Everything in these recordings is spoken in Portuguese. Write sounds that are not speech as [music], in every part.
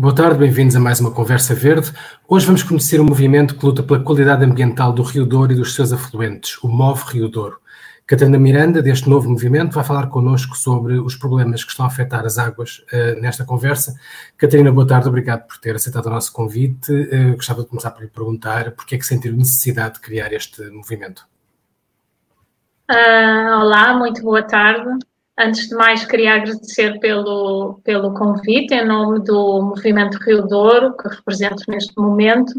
Boa tarde, bem-vindos a mais uma Conversa Verde. Hoje vamos conhecer o movimento que luta pela qualidade ambiental do Rio Douro e dos seus afluentes, o MOVE Rio Douro. Catarina Miranda, deste novo movimento, vai falar connosco sobre os problemas que estão a afetar as águas uh, nesta conversa. Catarina, boa tarde, obrigado por ter aceitado o nosso convite. Uh, gostava de começar por lhe perguntar por que é que sentiu necessidade de criar este movimento. Uh, olá, muito boa tarde. Antes de mais, queria agradecer pelo, pelo convite em nome do Movimento Rio Douro, que represento neste momento,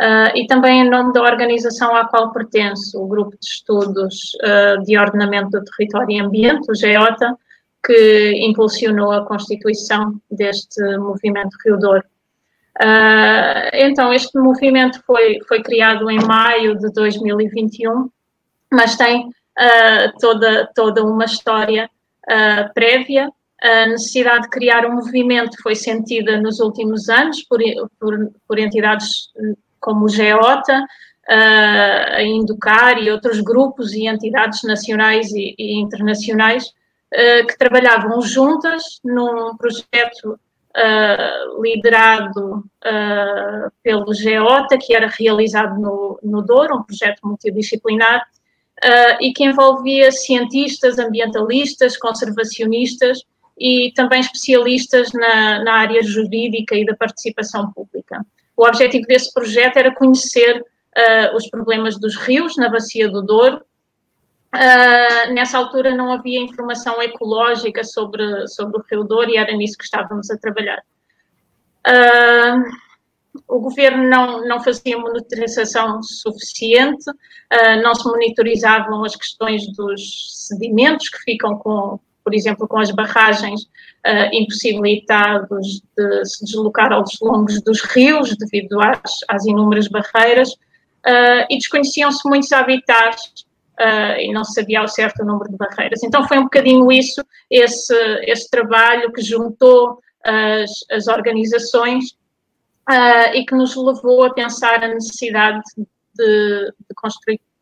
uh, e também em nome da organização à qual pertenço, o Grupo de Estudos uh, de Ordenamento do Território e Ambiente, o GEOTA, que impulsionou a constituição deste Movimento Rio Douro. Uh, então, este movimento foi, foi criado em maio de 2021, mas tem toda, toda uma história prévia. A necessidade de criar um movimento foi sentida nos últimos anos por, por, por entidades como o GEOTA, uh, a Inducar e outros grupos e entidades nacionais e, e internacionais uh, que trabalhavam juntas num projeto Uh, liderado uh, pelo GEOTA, que era realizado no, no Douro, um projeto multidisciplinar, uh, e que envolvia cientistas, ambientalistas, conservacionistas e também especialistas na, na área jurídica e da participação pública. O objetivo desse projeto era conhecer uh, os problemas dos rios na bacia do Douro. Uh, nessa altura não havia informação ecológica sobre, sobre o Rio Douro e era nisso que estávamos a trabalhar. Uh, o governo não, não fazia monitorização suficiente, não se monitorizavam as questões dos sedimentos que ficam com, por exemplo, com as barragens uh, impossibilitados de se deslocar aos longos dos rios devido às, às inúmeras barreiras uh, e desconheciam-se muitos habitats Uh, e não se sabia ao certo o número de barreiras. Então foi um bocadinho isso, esse, esse trabalho que juntou as, as organizações uh, e que nos levou a pensar a necessidade de, de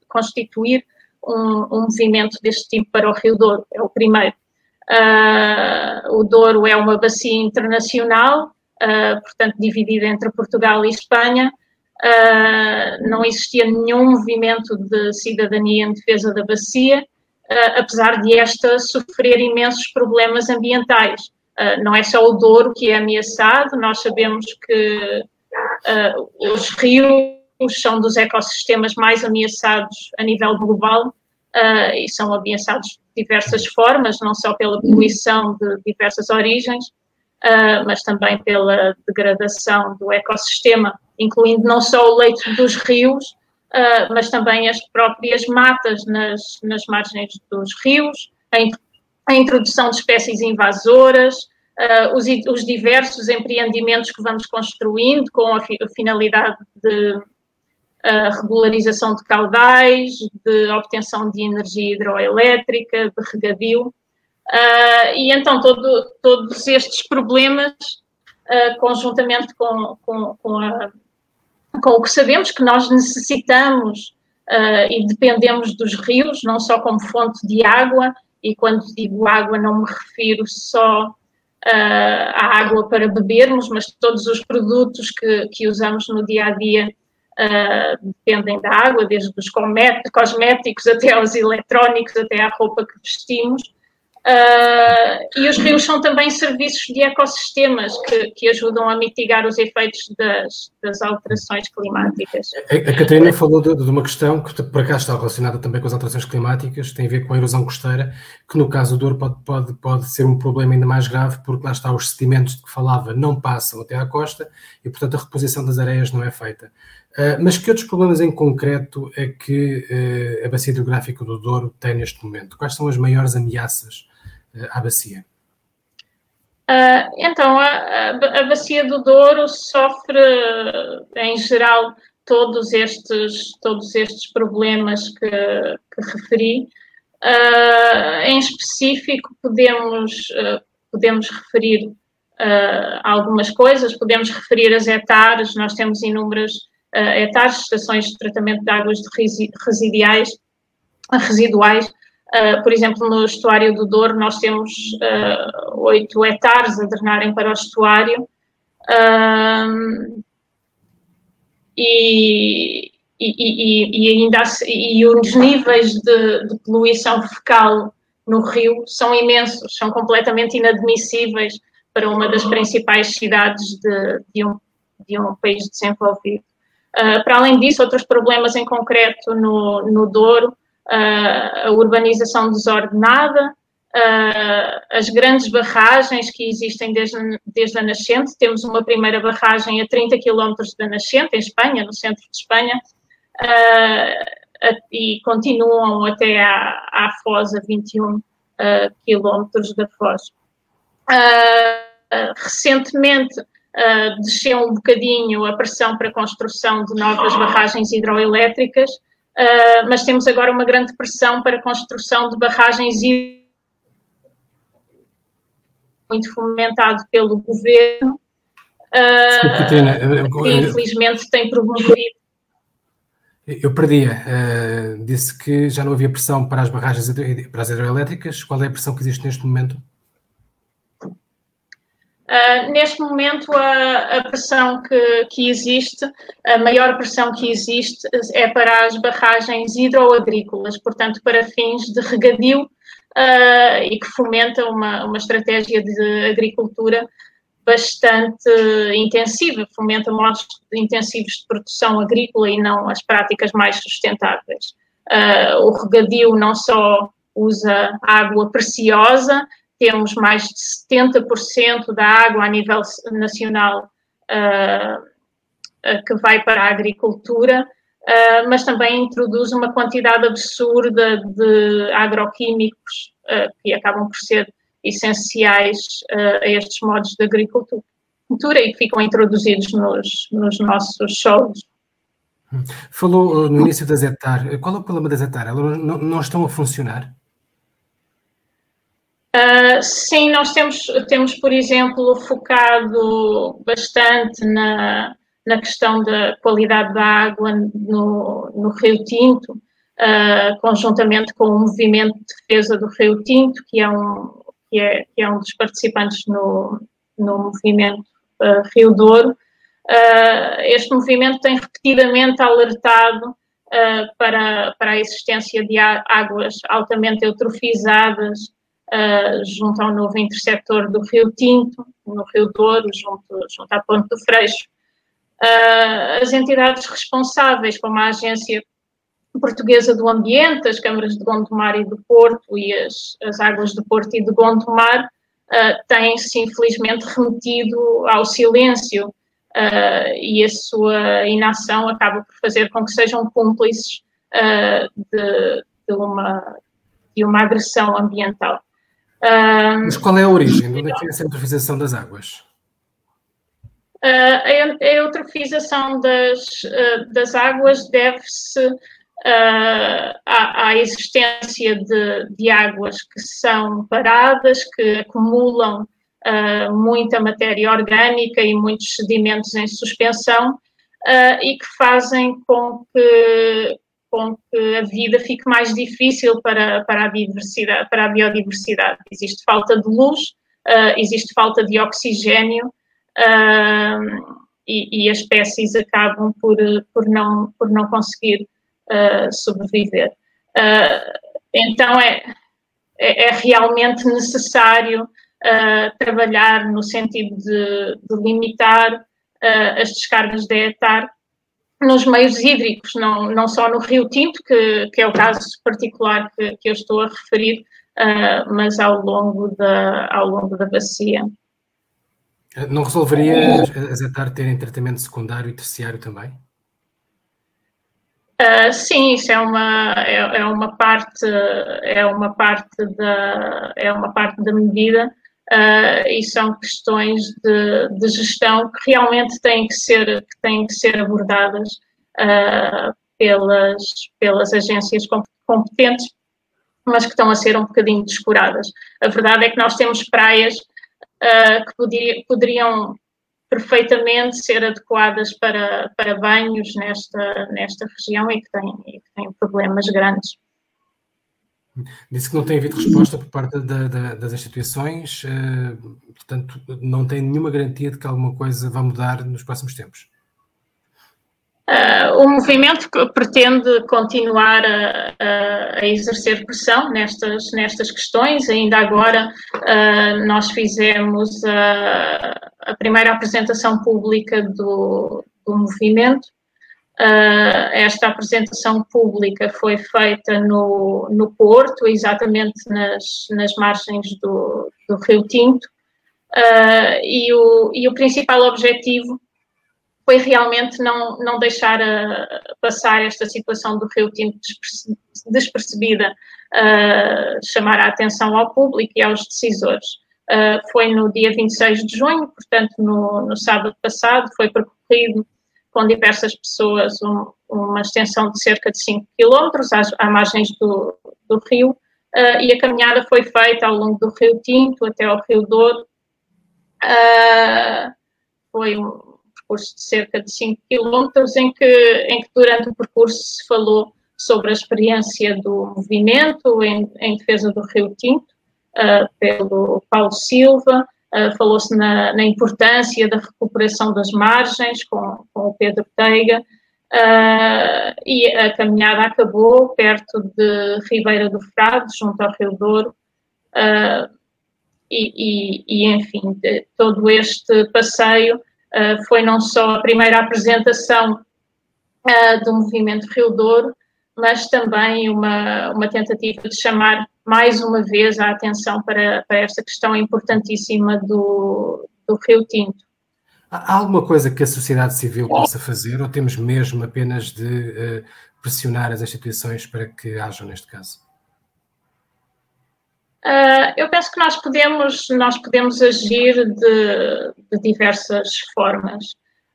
constituir um, um, movimento deste tipo para o Rio Douro. É o primeiro. Uh, o Douro é uma bacia internacional, uh, portanto, dividida entre Portugal e Espanha. Uh, não existia nenhum movimento de cidadania em defesa da bacia, apesar de esta sofrer imensos problemas ambientais. Não é só o Douro que é ameaçado, nós sabemos que os rios são dos ecossistemas mais ameaçados a nível global uh, e são ameaçados de diversas formas, não só pela poluição de diversas origens, mas também pela degradação do ecossistema, incluindo não só o leito dos rios, mas também as próprias matas nas, nas margens dos rios, a introdução de espécies invasoras, uh, os, os, diversos empreendimentos que vamos construindo com a, fi, a finalidade de uh, regularização de caudais, de obtenção de energia hidroelétrica, de regadio. Uh, e então todo, todos estes problemas, conjuntamente com, com, com, a, com, o que sabemos que nós necessitamos e dependemos dos rios, não só como fonte de água, e quando digo água não me refiro só uh, à água para bebermos, mas todos os produtos que, que usamos no dia a dia uh, dependem da água, desde os cosméticos até aos eletrónicos, até à roupa que vestimos. Uh, e os rios são também serviços de ecossistemas que, que ajudam a mitigar os efeitos das, das alterações climáticas. A, a Catarina falou de, de, uma questão que por acaso está relacionada também com as alterações climáticas, tem a ver com a erosão costeira, que no caso do Douro pode, pode, pode ser um problema ainda mais grave, porque lá está os sedimentos de que falava não passam até à costa e, portanto, a reposição das areias não é feita. Uh, mas que outros problemas em concreto é que uh, a bacia hidrográfica do Douro tem neste momento? Quais são as maiores ameaças à bacia? Uh, então, a, a, bacia do Douro sofre, em geral, todos estes, todos estes problemas que, que referi. Uh, em específico, podemos, uh, podemos referir algumas coisas, podemos referir as hectares, nós temos inúmeras hectares, estações de tratamento de águas de residuais, residuais Uh, por exemplo, no estuário do Douro, nós temos uh, 8 hectares a drenarem para o estuário uh, e, e, e, e, ainda e os níveis de, de, poluição fecal no rio são imensos, são completamente inadmissíveis para uma das principais cidades de, de, um, de um, país desenvolvido. Uh, para além disso, outros problemas em concreto no, no Douro a urbanização desordenada, as grandes barragens que existem desde, desde a nascente. Temos uma primeira barragem a 30 quilómetros da nascente, em Espanha, no centro de Espanha, e continuam até à, à Foz, a 21 quilómetros da Foz. recentemente, desceu um bocadinho a pressão para a construção de novas barragens hidroelétricas, uh, mas temos agora uma grande pressão para a construção de barragens muito fomentado pelo governo, uh, que infelizmente tem promovido. Eu perdia. Uh, disse que já não havia pressão para as barragens para as hidroelétricas. Qual é a pressão que existe neste momento? Uh, neste momento, a, a pressão que, que, existe, a maior pressão que existe é para as barragens hidroagrícolas, portanto, para fins de regadio uh, e que fomenta uma, uma estratégia de agricultura bastante intensiva, fomenta modos intensivos de produção agrícola e não as práticas mais sustentáveis. Uh, o regadio não só usa água preciosa, temos mais de 70% da água a nível nacional uh, uh, que vai para a agricultura, uh, mas também introduz uma quantidade absurda de agroquímicos que acabam por ser essenciais a estes modos de agricultura e que ficam introduzidos nos, nos nossos solos. Falou no início da Zetar. Qual é o problema da Zetar? Elas não, não estão a funcionar? Uh, sim, nós temos, temos, por exemplo, focado bastante na, na questão da qualidade da água no, no Rio Tinto, uh, conjuntamente com o movimento de defesa do Rio Tinto, que é um, que é, que é um dos participantes no, no movimento uh, Rio Douro. este movimento tem repetidamente alertado para, para a existência de águas altamente eutrofizadas uh, junto ao novo interceptor do Rio Tinto, no Rio Douro, junto, junto à Ponte do Freixo. Uh, as entidades responsáveis, como a Agência Portuguesa do Ambiente, as câmaras de Gondomar e do Porto e as, as águas do Porto e de Gondomar, uh, têm-se infelizmente remetido ao silêncio uh, e a sua inação acaba por fazer com que sejam cúmplices de, de, uma, de uma agressão ambiental. Mas qual é a origem? De onde é que é essa eutrofização das águas? Uh, a eutrofização das, uh, das águas deve-se uh, à, à, existência de, de, águas que são paradas, que acumulam muita matéria orgânica e muitos sedimentos em suspensão e que fazem com que com que a vida fique mais difícil para, para, a, biodiversidade, para a biodiversidade. Existe falta de luz, uh, existe falta de oxigênio uh, e, e, as espécies acabam por, por, não, por não conseguir uh, sobreviver. então é, é, é, realmente necessário trabalhar no sentido de, de limitar as descargas de etar nos meios hídricos, não, não só no Rio Tinto, que, que é o caso particular que, que eu estou a referir, uh, mas ao longo, da, ao longo da bacia. Não resolveria as ETAR terem tratamento secundário e terciário também? Uh, sim, isso é uma, é, é, uma parte, é uma parte da, é uma parte da medida uh, e são questões de, de, gestão que realmente têm que ser, que têm que ser abordadas uh, pelas, pelas agências competentes, mas que estão a ser um bocadinho descuradas. A verdade é que nós temos praias uh, que podia, poderiam perfeitamente ser adequadas para, para banhos nesta, nesta região e que têm, e que têm problemas grandes. Disse que não tem havido resposta por parte da, da, das instituições, uh, portanto, não tem nenhuma garantia de que alguma coisa vai mudar nos próximos tempos. Uh, o movimento pretende continuar a, a, a, exercer pressão nestas, nestas questões. Ainda agora, uh, nós fizemos a, a, primeira apresentação pública do, do movimento. Uh, esta apresentação pública foi feita no, no Porto, exatamente nas, nas margens do, do Rio Tinto, e, o, e o principal objetivo foi realmente não, não deixar a, passar esta situação do Rio Tinto despercebida, uh, chamar a atenção ao público e aos decisores. Uh, foi no dia 26 de junho, portanto, no, no sábado passado, foi percorrido com diversas pessoas um, uma extensão de cerca de 5 quilómetros às, às margens do, do rio, uh, e a caminhada foi feita ao longo do Rio Tinto até ao Rio Douro. Uh, foi um, percurso de cerca de 5 quilómetros, em que, em que durante o percurso se falou sobre a experiência do movimento em, em defesa do Rio Tinto, uh, pelo Paulo Silva, uh, falou-se na, na, importância da recuperação das margens com, com o Pedro Teiga, uh, e a caminhada acabou perto de Ribeira do Frade, junto ao Rio Douro, e, e, e, enfim, todo este passeio uh, foi não só a primeira apresentação uh, do movimento Rio Douro, mas também uma, uma tentativa de chamar mais uma vez a atenção para, para esta questão importantíssima do, do Rio Tinto. Há alguma coisa que a sociedade civil possa fazer ou temos mesmo apenas de uh, pressionar as instituições para que hajam neste caso? Uh, eu penso que nós podemos, nós podemos agir de, de diversas formas.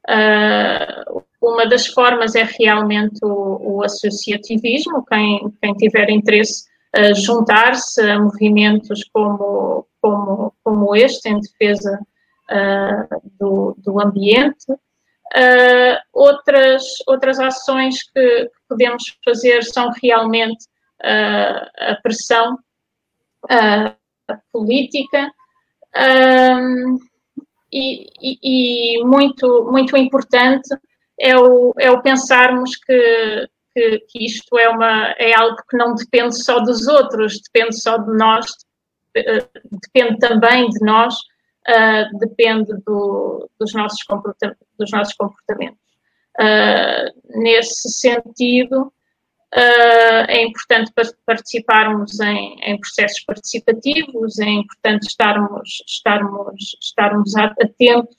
Uh, uma das formas é realmente o, o associativismo, quem, quem tiver interesse uh, juntar-se a movimentos como, como, como este, em defesa uh, do, do ambiente. outras, outras ações que, que podemos fazer são realmente a pressão uh, política um, e, e, e, muito, muito importante é o, é o pensarmos que, que, que, isto é, uma, é algo que não depende só dos outros, depende só de nós, depende também de nós, uh, depende do, dos, nossos. Dos nossos comportamentos. Uh, nesse sentido, Uh, é importante participarmos em, em, processos participativos, é importante estarmos, estarmos, estarmos atentos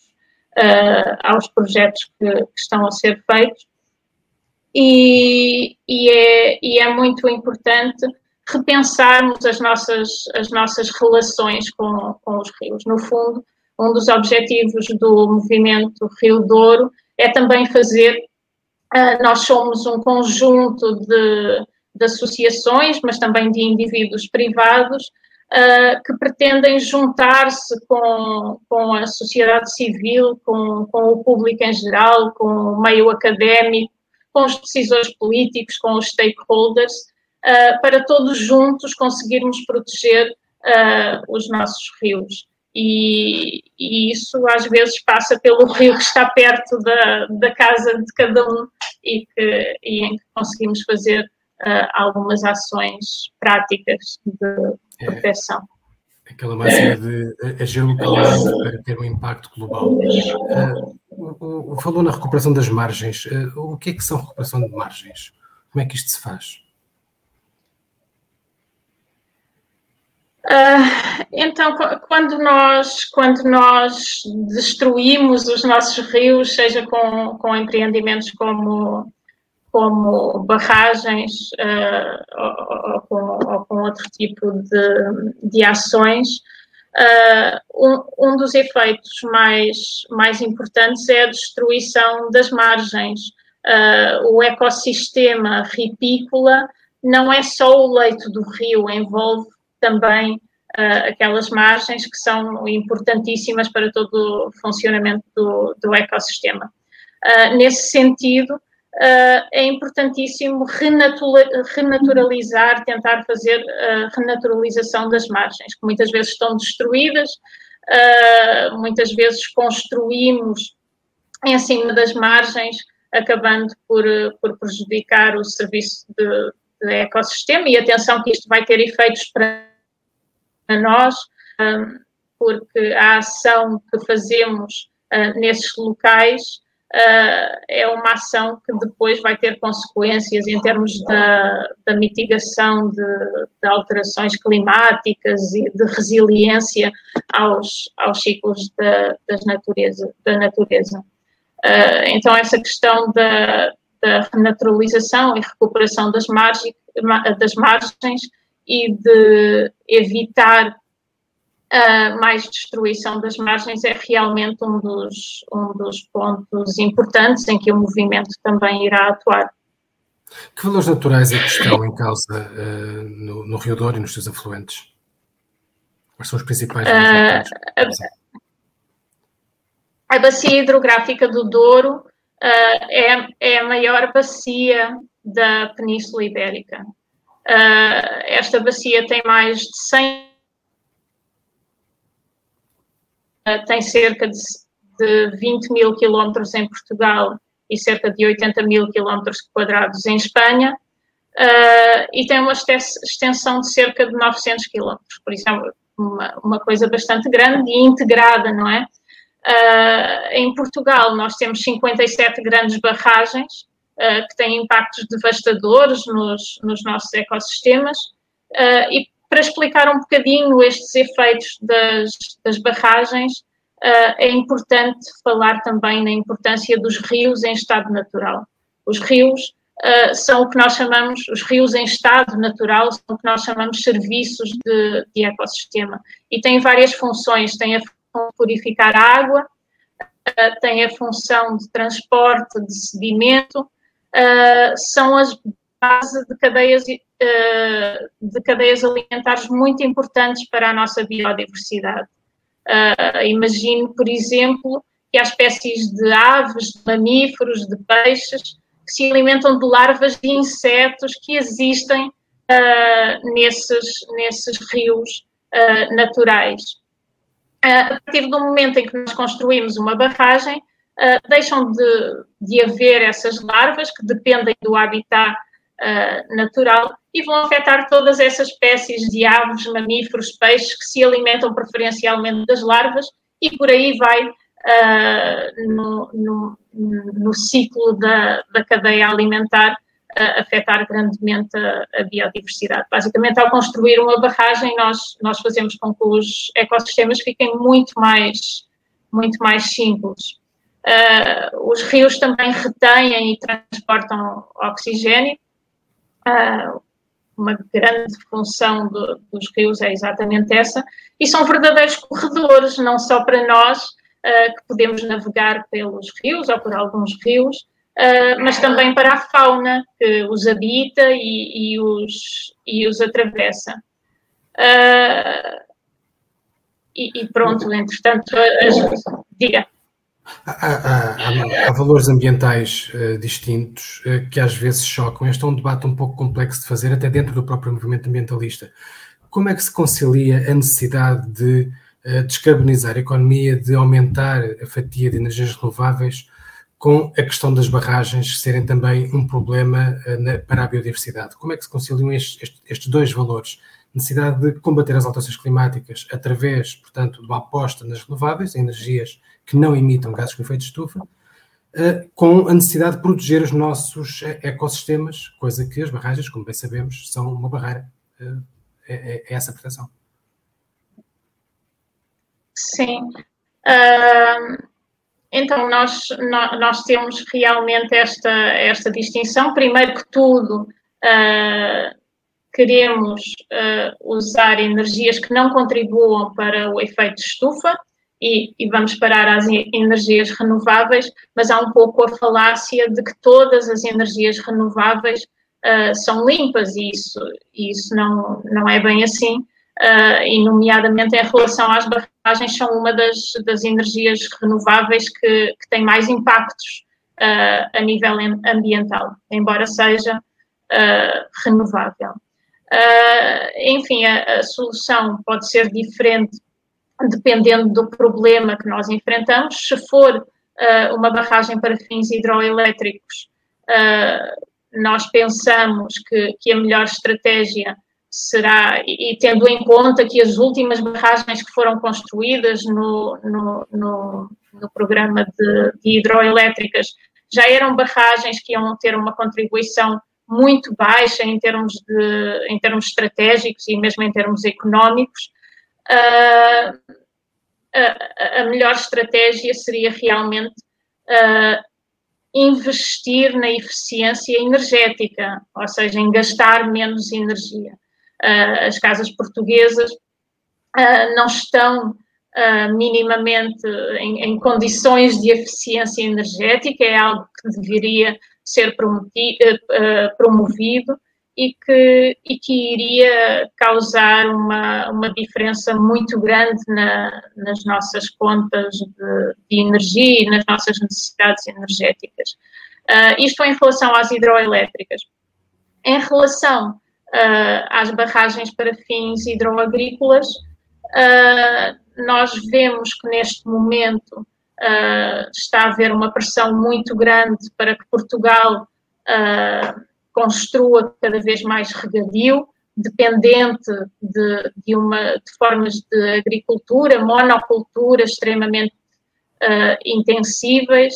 uh, aos projetos que, que, estão a ser feitos e, e, é, e, é, muito importante repensarmos as nossas, as nossas relações com, com os rios. No fundo, um dos objetivos do movimento Rio Douro é também fazer Uh, nós somos um conjunto de, de, associações, mas também de indivíduos privados, uh, que pretendem juntar-se com, com a sociedade civil, com, com o público em geral, com o meio académico, com os decisores políticos, com os stakeholders, uh, para todos juntos conseguirmos proteger os nossos rios e, e, isso às vezes passa pelo [laughs] rio que está perto da, da casa de cada um e, que, e em que conseguimos fazer uh, algumas ações práticas de proteção. É, aquela máxima de agir localmente para ter um impacto global. Uh, falou na recuperação das margens. Uh, o que é que são recuperação de margens? Como é que isto se faz? Uh, então, quando nós, quando nós destruímos os nossos rios, seja com, com empreendimentos como, como barragens uh, ou, ou, com, ou, com, outro tipo de, de ações, uh, um, um, dos efeitos mais, mais importantes é a destruição das margens. o ecossistema ripícola não é só o leito do rio, envolve também uh, aquelas margens que são importantíssimas para todo o funcionamento do, do ecossistema. Uh, nesse sentido, uh, é importantíssimo renaturalizar, tentar fazer a renaturalização das margens, que muitas vezes estão destruídas, muitas vezes construímos em cima das margens, acabando por, por prejudicar o serviço de, de ecossistema. E atenção que isto vai ter efeitos para nós, porque a ação que fazemos nesses locais é uma ação que depois vai ter consequências em termos da, da mitigação de, de, alterações climáticas e de resiliência aos, aos ciclos da, natureza, da natureza. Uh, então, essa questão da, da renaturalização e recuperação das, das margens e de evitar uh, mais destruição das margens é realmente um dos, um dos pontos importantes em que o movimento também irá atuar. Que valores naturais é que estão em causa uh, no, no, Rio Douro e nos seus afluentes? Quais são os principais? Uh, a, a, bacia hidrográfica do Douro uh, é, é a maior bacia da Península Ibérica. Uh, esta bacia tem mais de 100, uh, tem cerca de, de 20 mil quilómetros em Portugal e cerca de 80 mil quilómetros quadrados em Espanha, uh, e tem uma extensão de cerca de 900 quilómetros, por isso é uma, uma coisa bastante grande e integrada, não é? Uh, em Portugal, nós temos 57 grandes barragens, uh, que têm impactos devastadores nos, nos nossos ecossistemas. E para explicar um bocadinho estes efeitos das, das barragens, uh, é importante falar também na importância dos rios em estado natural. Os rios Uh, são o que nós chamamos, os rios em estado natural, são o que nós chamamos serviços de, de ecossistema. E têm várias funções, têm a função de purificar a água, uh, têm a função de transporte de sedimento, são as bases de cadeias, uh, de cadeias alimentares muito importantes para a nossa biodiversidade. Uh, imagino, por exemplo, que há espécies de aves, de mamíferos, de peixes que se alimentam de larvas de insetos que existem uh, nesses, nesses rios naturais. A partir do momento em que nós construímos uma barragem, deixam de, de haver essas larvas que dependem do habitat uh, natural e vão afetar todas essas espécies de aves, mamíferos, peixes que se alimentam preferencialmente das larvas e por aí vai uh, no, no, no, ciclo da, da cadeia alimentar afetar grandemente a, a, biodiversidade. Basicamente, ao construir uma barragem, nós, nós fazemos com que os ecossistemas fiquem muito mais, muito mais simples. Uh, os rios também retêm e transportam oxigênio. Uh, uma grande função do, dos rios é exatamente essa. E são verdadeiros corredores, não só para nós, uh, que podemos navegar pelos rios ou por alguns rios, mas também para a fauna que os habita e, e os, e os atravessa. E, e, pronto, entretanto, as, diga. Há, há, há, valores ambientais uh, distintos uh, que às vezes chocam. Este é um debate um pouco complexo de fazer, até dentro do próprio movimento ambientalista. Como é que se concilia a necessidade de uh, descarbonizar a economia, de aumentar a fatia de energias renováveis, com a questão das barragens serem também um problema na, para a biodiversidade? Como é que se conciliam estes, estes, estes dois valores? Necessidade de combater as alterações climáticas através, portanto, da aposta nas renováveis, energias que não emitam gases com efeito de estufa, uh, com a necessidade de proteger os nossos eh, ecossistemas, coisa que as barragens, como bem sabemos, são uma barreira. Uh, é, é, essa proteção. Sim. Uh, então, nós, nós, temos realmente esta, esta distinção. Primeiro que tudo, uh, queremos uh, usar energias que não contribuam para o efeito estufa, e, e, vamos parar às energias renováveis, mas há um pouco a falácia de que todas as energias renováveis uh, são limpas e isso, isso não, não é bem assim. uh, e nomeadamente em relação às barragens, são uma das, das energias renováveis que, que tem mais impactos a nível ambiental, embora seja uh, enfim, a, a solução pode ser diferente dependendo do problema que nós enfrentamos. Se for uma barragem para fins hidroelétricos, nós pensamos que, que, a melhor estratégia será, e tendo em conta que as últimas barragens que foram construídas no, no, no, no programa de, de, hidroelétricas já eram barragens que iam ter uma contribuição muito baixa em termos, de, em termos estratégicos e mesmo em termos económicos, uh, a, a, melhor estratégia seria realmente uh, investir na eficiência energética, ou seja, em gastar menos energia. Uh, as casas portuguesas não estão uh, minimamente em, em, condições de eficiência energética, é algo que deveria ser promovido e que, e que iria causar uma, uma diferença muito grande na, nas nossas contas de, de, energia e nas nossas necessidades energéticas. isto em relação às hidroelétricas. Em relação uh, às barragens para fins hidroagrícolas. Uh, nós vemos que neste momento uh, está a haver uma pressão muito grande para que Portugal construa cada vez mais regadio, dependente de, de, uma, de formas de agricultura, monocultura extremamente intensíveis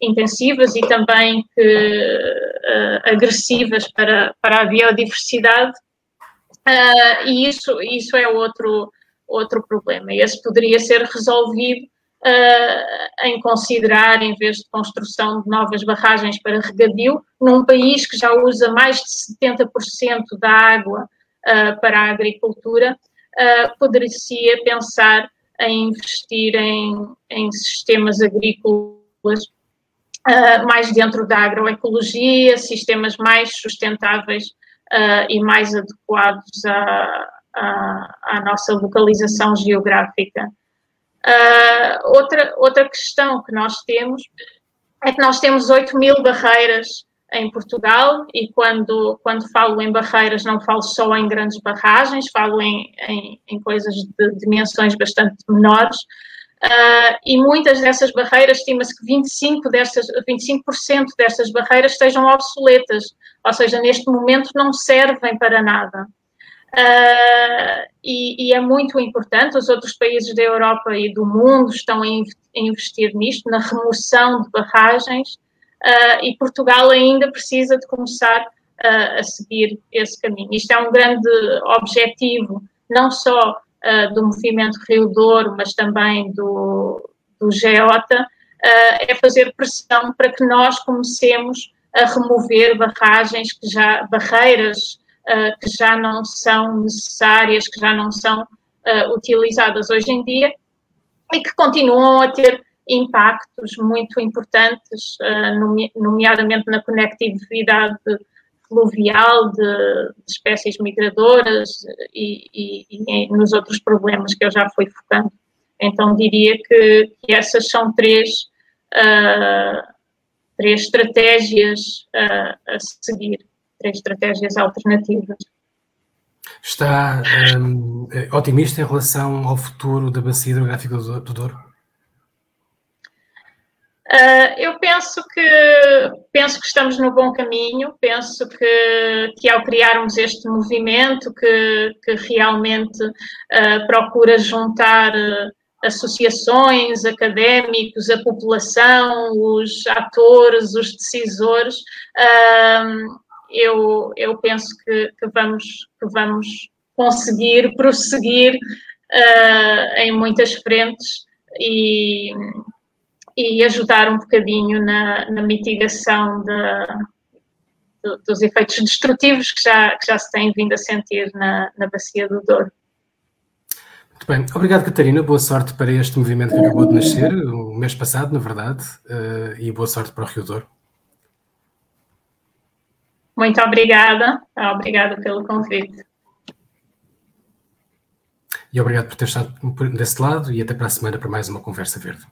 intensivas e também que, uh, agressivas para, para a biodiversidade. Uh, e isso, isso é outro, outro problema. Esse poderia ser resolvido uh, em considerar, em vez de construção de novas barragens para regadio, num país que já usa mais de 70% da água para a agricultura, poderia pensar em investir em, em sistemas agrícolas uh, mais dentro da agroecologia, sistemas mais sustentáveis uh, e mais adequados à nossa localização geográfica. Uh, outra, outra questão que nós temos é que nós temos 8 mil barreiras em Portugal e quando, quando falo em barreiras não falo só em grandes barragens, falo em, em, em coisas de dimensões bastante menores. Uh, e muitas dessas barreiras, estima-se que 25%, dessas, 25 dessas barreiras estejam obsoletas, ou seja, neste momento não servem para nada. Uh, e, e, é muito importante, os outros países da Europa e do mundo estão a investir nisto, na remoção de barragens, uh, e Portugal ainda precisa de começar a seguir esse caminho. Isto é um grande objetivo, não só uh, do movimento Rio Douro, mas também do, do GEOTA, uh, é fazer pressão para que nós comecemos a remover barragens que já, barreiras uh, que já não são necessárias, que já não são utilizadas hoje em dia e que continuam a ter impactos muito importantes, nomeadamente na conectividade fluvial de, de espécies migradoras e, e, e, nos outros problemas que eu já fui focando. Então diria que, que essas são três, uh, três estratégias uh, a seguir, três estratégias alternativas. Está um, otimista em relação ao futuro da bacia hidrográfica do Douro? Uh, eu penso que penso que estamos no bom caminho, penso que, que ao criarmos este movimento que, que realmente uh, procura juntar uh, associações, académicos, a população, os atores, os decisores, eu, eu penso que, que, vamos, que vamos conseguir prosseguir em muitas frentes e e ajudar um bocadinho na, na mitigação de, dos efeitos destrutivos que já, que já se têm vindo a sentir na, na bacia do Douro. Muito bem, obrigado Catarina, boa sorte para este movimento que acabou de nascer, o mês passado, na verdade, uh, e boa sorte para o Rio Douro. Muito obrigada, obrigada pelo convite. E obrigado por ter estado desse lado e até para a semana para mais uma Conversa Verde.